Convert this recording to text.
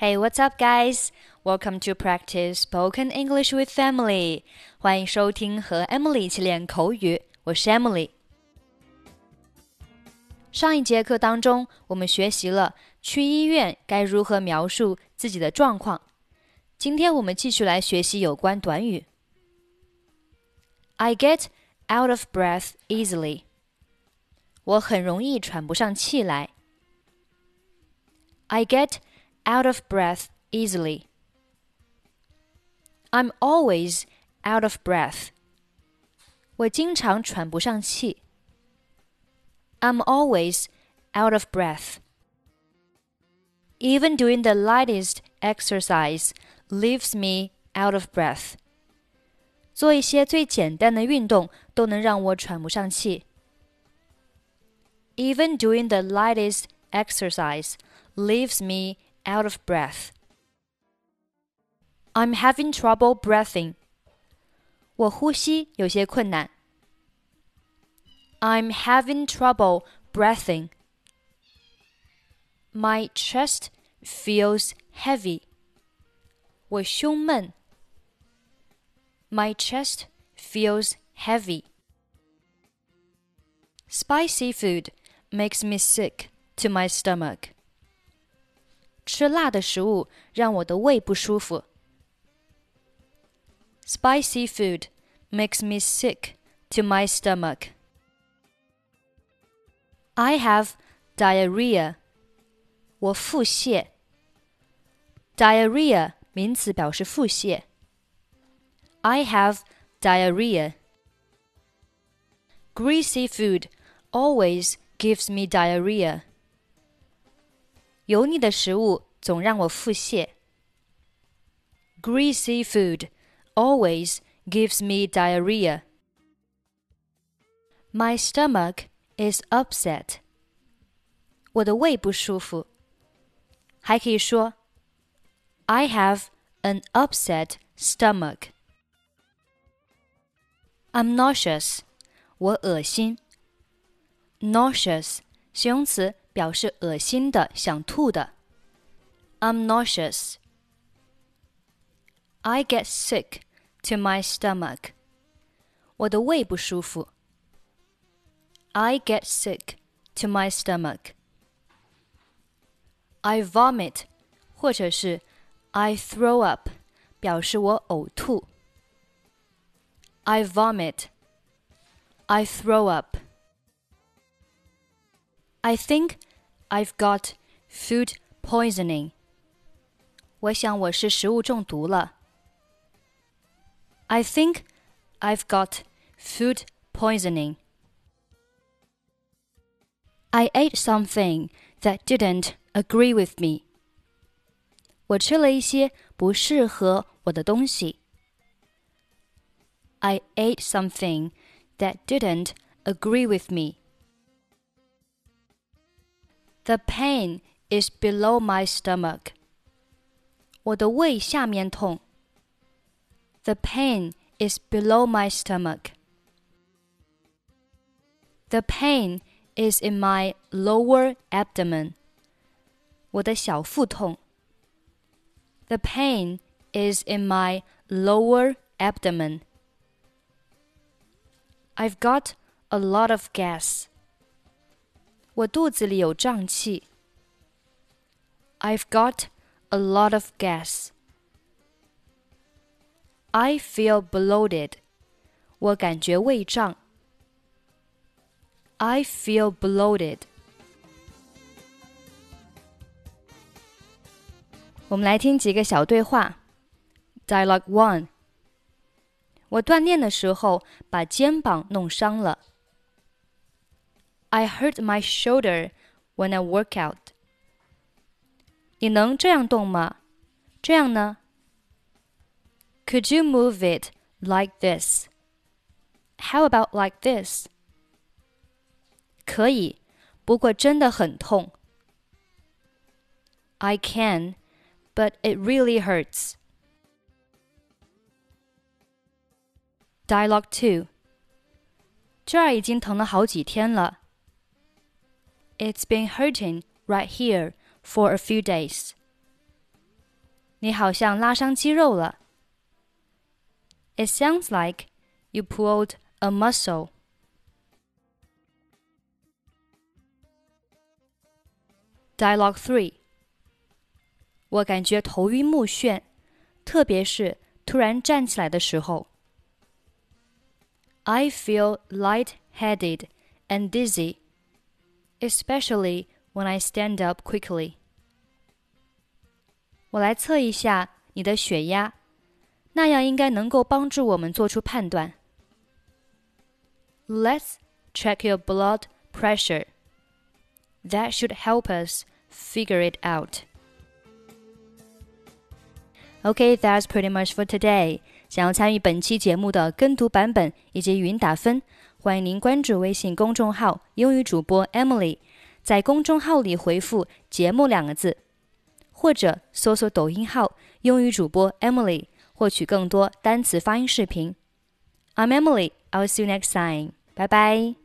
Hey, what's up, guys? Welcome to practice spoken English with Emily. 欢迎收听和 Emily 一起练口语。我是 Emily。上一节课当中，我们学习了去医院该如何描述自己的状况。今天我们继续来学习有关短语。I get out of breath easily. 我很容易喘不上气来。I get out of breath easily. I'm always out of breath. 我经常喘不上气。I'm always out of breath. Even doing the lightest exercise leaves me out of breath. 做一些最简单的运动都能让我喘不上气。Even doing the lightest exercise leaves me out of breath. I'm having trouble breathing. 我呼吸有些困难。I'm having trouble breathing. My chest feels heavy. 我胸闷。My chest feels heavy. Spicy food makes me sick to my stomach. 吃辣的食物让我的胃不舒服。Spicy food makes me sick to my stomach. I have diarrhea. 我腹泻。Diarrhea 名词表示腹泻。I have diarrhea. Greasy food always gives me diarrhea. 油腻的食物总让我腹泻。Greasy food always gives me diarrhea. My stomach is upset. 我的胃不舒服。还可以说，I have an upset stomach. I'm nauseous. 我恶心。nauseous 形容词 表示恶心的、想吐的。I'm nauseous. I get sick to my stomach. 我的胃不舒服。I get sick to my stomach. I vomit 或者是 I throw up 表示我呕吐。I vomit. I throw up. I think I've got food poisoning. 我想我是食物中毒了。I think I've got food poisoning. I ate something that didn't agree with me. 我吃了一些不适合我的东西。I ate something that didn't agree with me. The pain is below my stomach. 我的胃下面痛。The pain is below my stomach. The pain is in my lower abdomen. 我的小腹痛。The pain is in my lower abdomen. I've got a lot of gas. 我肚子里有胀气。I've got a lot of gas. I feel bloated. 我感觉胃胀。I feel bloated. 我们来听几个小对话。Dialogue one. 我锻炼的时候把肩膀弄伤了。 I hurt my shoulder when I work out. 你能这样动吗？这样呢？Could you move it like this? How about like this? 可以，不过真的很痛。I can, but it really hurts. Dialogue two. 这儿已经疼了好几天了。 It's been hurting right here for a few days. 你好像拉伤肌肉了。It sounds like you pulled a muscle. Dialogue three. 我感觉头晕目眩，特别是突然站起来的时候。I feel light-headed and dizzy, especially when I stand up quickly. 我来测一下你的血压，那样应该能够帮助我们做出判断。Let's check your blood pressure. That should help us figure it out. Okay, that's pretty much for today. 想要参与本期节目的跟读版本以及语音打分， 欢迎您关注微信公众号“英语主播 Emily”，在公众号里回复“节目”两个字，或者搜索抖音号“英语主播 Emily”，获取更多单词发音视频。I'm Emily. I'll see you next time. 拜拜 bye.